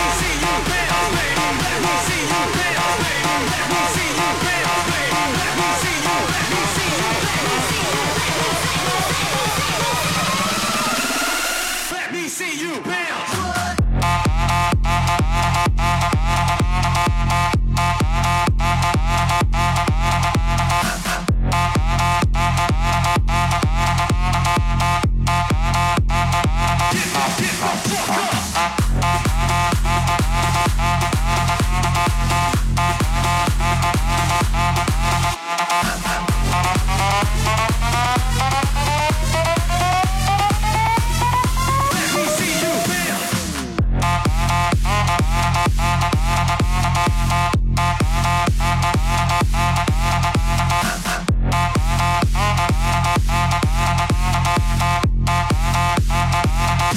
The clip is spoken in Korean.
Easy.